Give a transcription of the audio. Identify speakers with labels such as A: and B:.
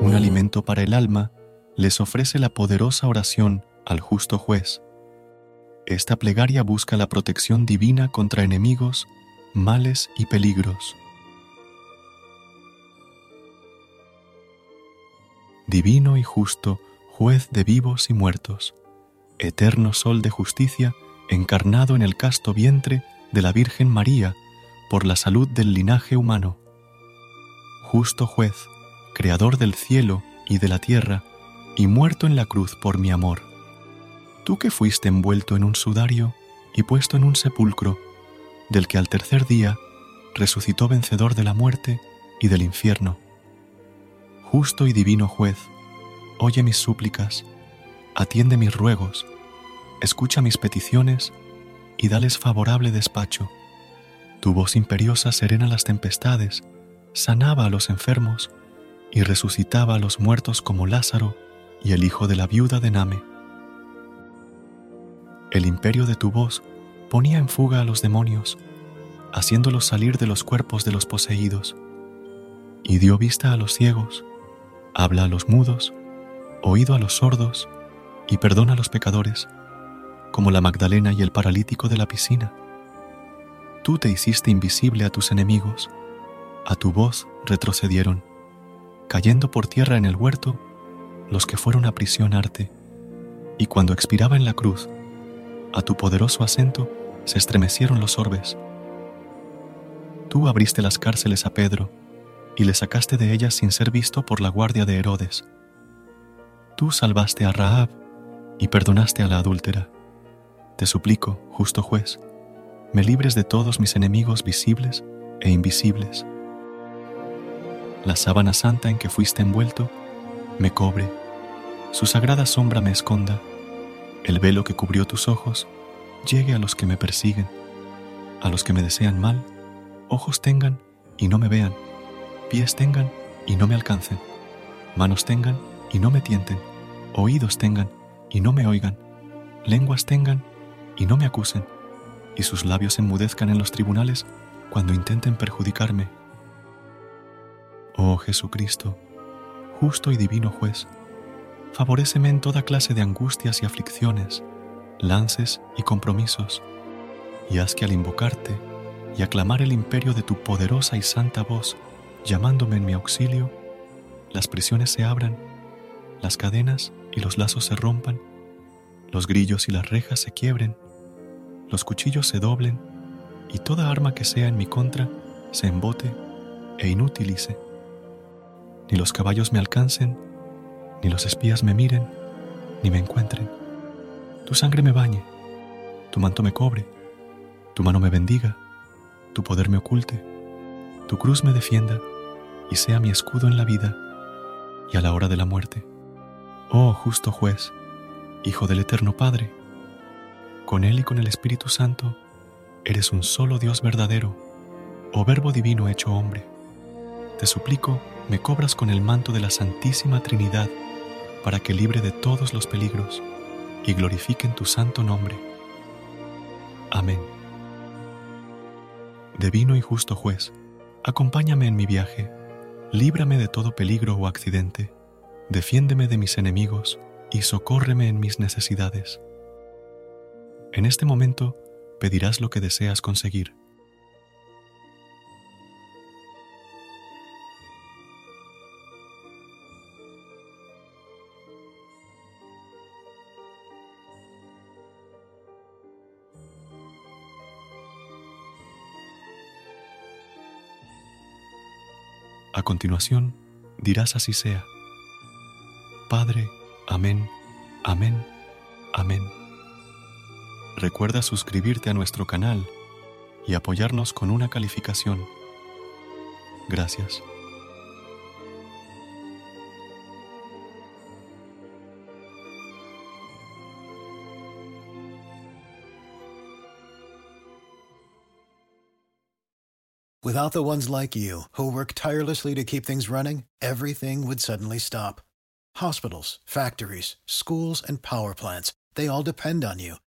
A: Un alimento para el alma les ofrece la poderosa oración al justo juez. Esta plegaria busca la protección divina contra enemigos, males y peligros. Divino y justo, juez de vivos y muertos, eterno sol de justicia, encarnado en el casto vientre de la Virgen María por la salud del linaje humano. Justo juez, creador del cielo y de la tierra, y muerto en la cruz por mi amor. Tú que fuiste envuelto en un sudario y puesto en un sepulcro, del que al tercer día resucitó vencedor de la muerte y del infierno. Justo y divino juez, oye mis súplicas, atiende mis ruegos, escucha mis peticiones y dales favorable despacho. Tu voz imperiosa serena las tempestades, sanaba a los enfermos y resucitaba a los muertos como Lázaro y el hijo de la viuda de Name. El imperio de tu voz ponía en fuga a los demonios, haciéndolos salir de los cuerpos de los poseídos, y dio vista a los ciegos, habla a los mudos, oído a los sordos, y perdona a los pecadores, como la Magdalena y el paralítico de la piscina. Tú te hiciste invisible a tus enemigos, a tu voz retrocedieron, cayendo por tierra en el huerto los que fueron a prisionarte, y cuando expiraba en la cruz, a tu poderoso acento se estremecieron los orbes. Tú abriste las cárceles a Pedro, y le sacaste de ellas sin ser visto por la guardia de Herodes. Tú salvaste a Rahab y perdonaste a la adúltera. Te suplico, justo juez, me libres de todos mis enemigos visibles e invisibles. La sábana santa en que fuiste envuelto me cobre, su sagrada sombra me esconda, el velo que cubrió tus ojos llegue a los que me persiguen, a los que me desean mal, ojos tengan y no me vean, pies tengan y no me alcancen, manos tengan y no me tienten, oídos tengan y no me oigan, lenguas tengan y no me acusen, y sus labios enmudezcan en los tribunales cuando intenten perjudicarme. Oh Jesucristo, justo y divino juez, favoréceme en toda clase de angustias y aflicciones, lances y compromisos, y haz que al invocarte y aclamar el imperio de tu poderosa y santa voz, llamándome en mi auxilio, las prisiones se abran, las cadenas y los lazos se rompan, los grillos y las rejas se quiebren, los cuchillos se doblen, y toda arma que sea en mi contra se embote e inutilice ni los caballos me alcancen, ni los espías me miren, ni me encuentren. Tu sangre me bañe, tu manto me cobre, tu mano me bendiga, tu poder me oculte, tu cruz me defienda y sea mi escudo en la vida y a la hora de la muerte. Oh justo juez, Hijo del Eterno Padre, con Él y con el Espíritu Santo, eres un solo Dios verdadero, oh Verbo Divino hecho hombre. Te suplico, me cobras con el manto de la Santísima Trinidad, para que libre de todos los peligros y glorifiquen tu santo nombre. Amén. Divino y justo juez, acompáñame en mi viaje, líbrame de todo peligro o accidente, defiéndeme de mis enemigos y socórreme en mis necesidades. En este momento pedirás lo que deseas conseguir A continuación, dirás así sea. Padre, amén, amén, amén. Recuerda suscribirte a nuestro canal y apoyarnos con una calificación. Gracias.
B: Without the ones like you, who work tirelessly to keep things running, everything would suddenly stop. Hospitals, factories, schools, and power plants, they all depend on you.